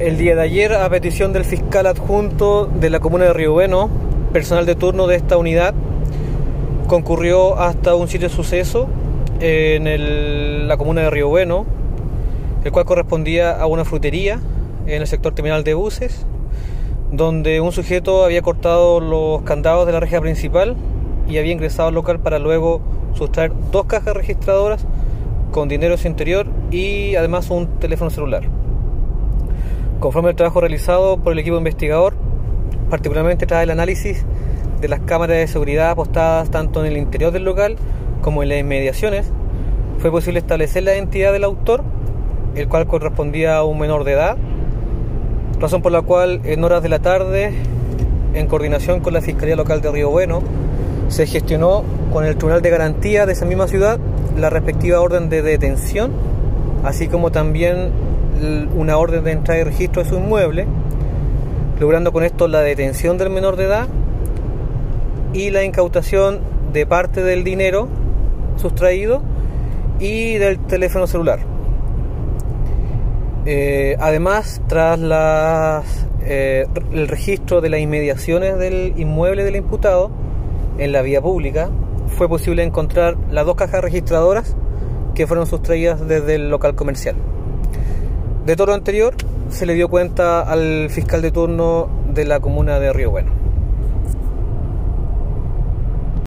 El día de ayer, a petición del fiscal adjunto de la comuna de Río Bueno, personal de turno de esta unidad concurrió hasta un sitio de suceso en la comuna de Río Bueno, el cual correspondía a una frutería en el sector terminal de buses, donde un sujeto había cortado los candados de la reja principal y había ingresado al local para luego sustraer dos cajas registradoras con dinero en su interior y además un teléfono celular. Conforme al trabajo realizado por el equipo investigador, particularmente tras el análisis de las cámaras de seguridad apostadas tanto en el interior del local como en las inmediaciones, fue posible establecer la identidad del autor, el cual correspondía a un menor de edad, razón por la cual en horas de la tarde, en coordinación con la Fiscalía Local de Río Bueno, se gestionó con el Tribunal de Garantía de esa misma ciudad la respectiva orden de detención, así como también una orden de entrada y registro de su inmueble, logrando con esto la detención del menor de edad y la incautación de parte del dinero sustraído y del teléfono celular. Eh, además, tras eh, el registro de las inmediaciones del inmueble del imputado en la vía pública, fue posible encontrar las dos cajas registradoras que fueron sustraídas desde el local comercial. De todo lo anterior, se le dio cuenta al fiscal de turno de la comuna de Río Bueno.